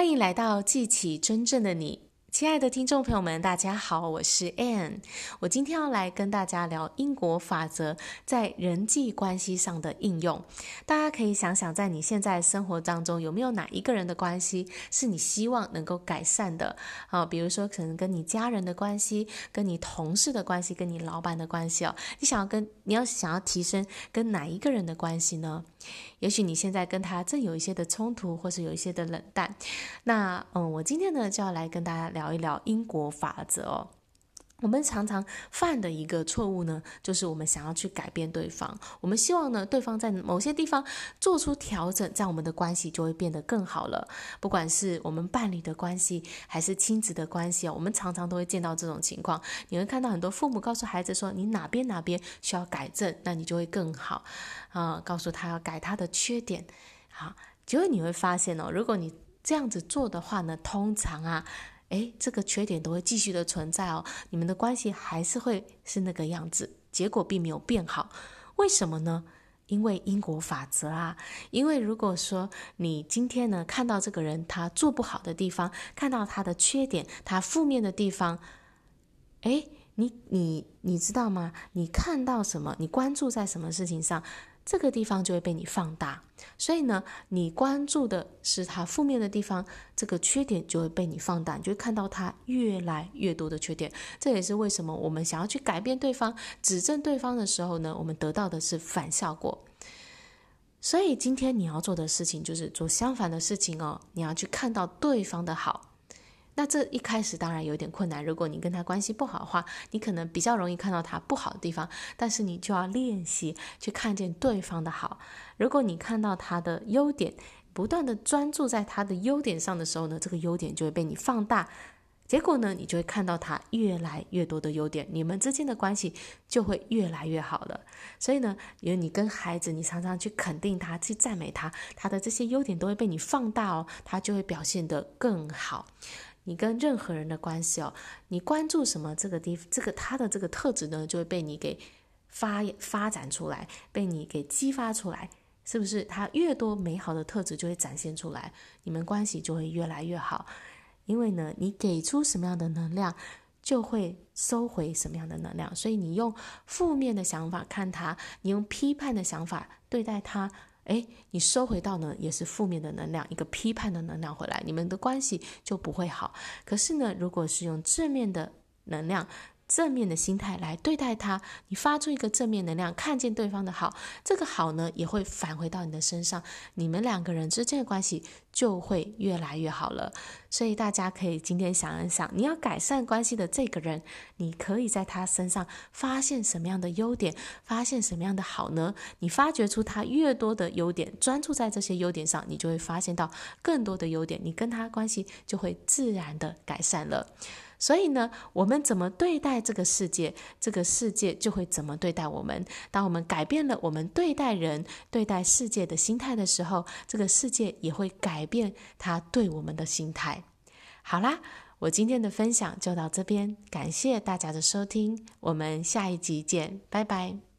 欢迎来到记起真正的你。亲爱的听众朋友们，大家好，我是 Ann。我今天要来跟大家聊因果法则在人际关系上的应用。大家可以想想，在你现在生活当中，有没有哪一个人的关系是你希望能够改善的？啊，比如说可能跟你家人的关系、跟你同事的关系、跟你老板的关系哦。你想要跟你要想要提升跟哪一个人的关系呢？也许你现在跟他正有一些的冲突，或是有一些的冷淡。那嗯，我今天呢就要来跟大家聊聊一聊因果法则哦。我们常常犯的一个错误呢，就是我们想要去改变对方，我们希望呢对方在某些地方做出调整，这样我们的关系就会变得更好了。不管是我们伴侣的关系，还是亲子的关系哦，我们常常都会见到这种情况。你会看到很多父母告诉孩子说：“你哪边哪边需要改正，那你就会更好。”啊，告诉他要改他的缺点。好，结果你会发现哦，如果你这样子做的话呢，通常啊。诶，这个缺点都会继续的存在哦，你们的关系还是会是那个样子，结果并没有变好。为什么呢？因为因果法则啊。因为如果说你今天呢看到这个人他做不好的地方，看到他的缺点，他负面的地方，诶，你你你知道吗？你看到什么？你关注在什么事情上？这个地方就会被你放大，所以呢，你关注的是他负面的地方，这个缺点就会被你放大，你就会看到他越来越多的缺点。这也是为什么我们想要去改变对方、指正对方的时候呢，我们得到的是反效果。所以今天你要做的事情就是做相反的事情哦，你要去看到对方的好。那这一开始当然有点困难。如果你跟他关系不好的话，你可能比较容易看到他不好的地方，但是你就要练习去看见对方的好。如果你看到他的优点，不断的专注在他的优点上的时候呢，这个优点就会被你放大。结果呢，你就会看到他越来越多的优点，你们之间的关系就会越来越好了。所以呢，因为你跟孩子，你常常去肯定他，去赞美他，他的这些优点都会被你放大哦，他就会表现得更好。你跟任何人的关系哦，你关注什么，这个地这个他的这个特质呢，就会被你给发发展出来，被你给激发出来，是不是？他越多美好的特质就会展现出来，你们关系就会越来越好。因为呢，你给出什么样的能量，就会收回什么样的能量。所以你用负面的想法看他，你用批判的想法对待他。哎，你收回到呢，也是负面的能量，一个批判的能量回来，你们的关系就不会好。可是呢，如果是用正面的能量，正面的心态来对待他，你发出一个正面能量，看见对方的好，这个好呢也会返回到你的身上，你们两个人之间的关系就会越来越好了。所以大家可以今天想一想，你要改善关系的这个人，你可以在他身上发现什么样的优点，发现什么样的好呢？你发掘出他越多的优点，专注在这些优点上，你就会发现到更多的优点，你跟他关系就会自然的改善了。所以呢，我们怎么对待这个世界，这个世界就会怎么对待我们。当我们改变了我们对待人、对待世界的心态的时候，这个世界也会改变它对我们的心态。好啦，我今天的分享就到这边，感谢大家的收听，我们下一集见，拜拜。